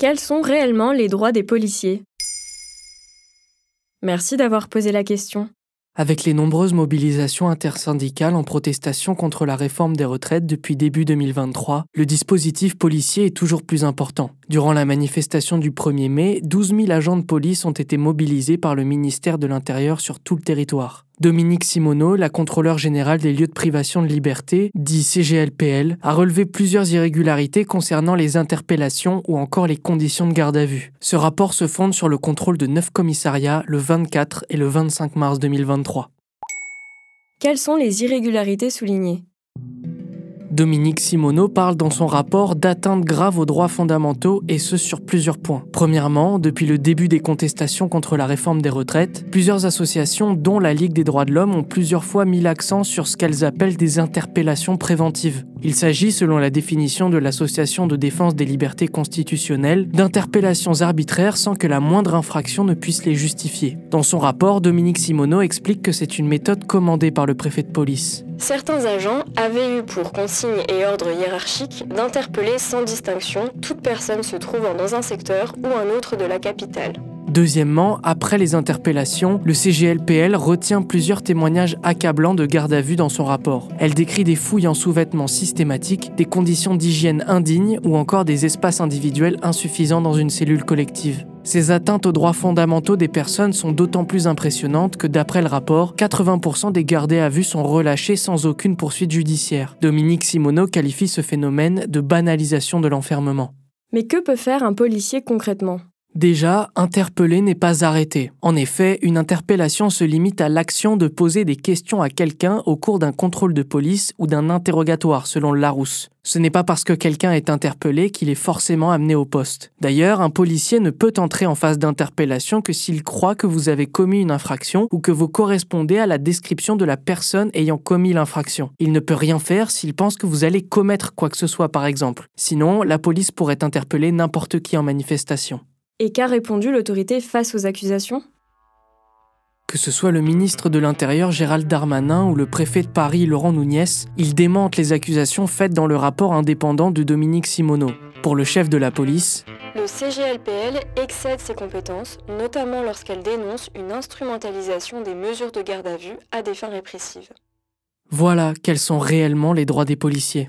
Quels sont réellement les droits des policiers? Merci d'avoir posé la question. Avec les nombreuses mobilisations intersyndicales en protestation contre la réforme des retraites depuis début 2023, le dispositif policier est toujours plus important. Durant la manifestation du 1er mai, 12 000 agents de police ont été mobilisés par le ministère de l'Intérieur sur tout le territoire. Dominique Simoneau, la contrôleur générale des lieux de privation de liberté, dit CGLPL, a relevé plusieurs irrégularités concernant les interpellations ou encore les conditions de garde à vue. Ce rapport se fonde sur le contrôle de neuf commissariats le 24 et le 25 mars 2023. Quelles sont les irrégularités soulignées? Dominique Simoneau parle dans son rapport d'atteintes graves aux droits fondamentaux et ce sur plusieurs points. Premièrement, depuis le début des contestations contre la réforme des retraites, plusieurs associations, dont la Ligue des droits de l'homme, ont plusieurs fois mis l'accent sur ce qu'elles appellent des interpellations préventives. Il s'agit, selon la définition de l'Association de défense des libertés constitutionnelles, d'interpellations arbitraires sans que la moindre infraction ne puisse les justifier. Dans son rapport, Dominique Simoneau explique que c'est une méthode commandée par le préfet de police. Certains agents avaient eu pour consigne et ordre hiérarchique d'interpeller sans distinction toute personne se trouvant dans un secteur ou un autre de la capitale. Deuxièmement, après les interpellations, le CGLPL retient plusieurs témoignages accablants de garde à vue dans son rapport. Elle décrit des fouilles en sous-vêtements systématiques, des conditions d'hygiène indignes ou encore des espaces individuels insuffisants dans une cellule collective. Ces atteintes aux droits fondamentaux des personnes sont d'autant plus impressionnantes que d'après le rapport, 80% des gardés à vue sont relâchés sans aucune poursuite judiciaire. Dominique Simoneau qualifie ce phénomène de banalisation de l'enfermement. Mais que peut faire un policier concrètement? Déjà, interpeller n'est pas arrêter. En effet, une interpellation se limite à l'action de poser des questions à quelqu'un au cours d'un contrôle de police ou d'un interrogatoire, selon Larousse. Ce n'est pas parce que quelqu'un est interpellé qu'il est forcément amené au poste. D'ailleurs, un policier ne peut entrer en phase d'interpellation que s'il croit que vous avez commis une infraction ou que vous correspondez à la description de la personne ayant commis l'infraction. Il ne peut rien faire s'il pense que vous allez commettre quoi que ce soit, par exemple. Sinon, la police pourrait interpeller n'importe qui en manifestation. Et qu'a répondu l'autorité face aux accusations? Que ce soit le ministre de l'Intérieur Gérald Darmanin ou le préfet de Paris Laurent Nunez, ils démentent les accusations faites dans le rapport indépendant de Dominique Simoneau. Pour le chef de la police, le CGLPL excède ses compétences, notamment lorsqu'elle dénonce une instrumentalisation des mesures de garde à vue à des fins répressives. Voilà quels sont réellement les droits des policiers.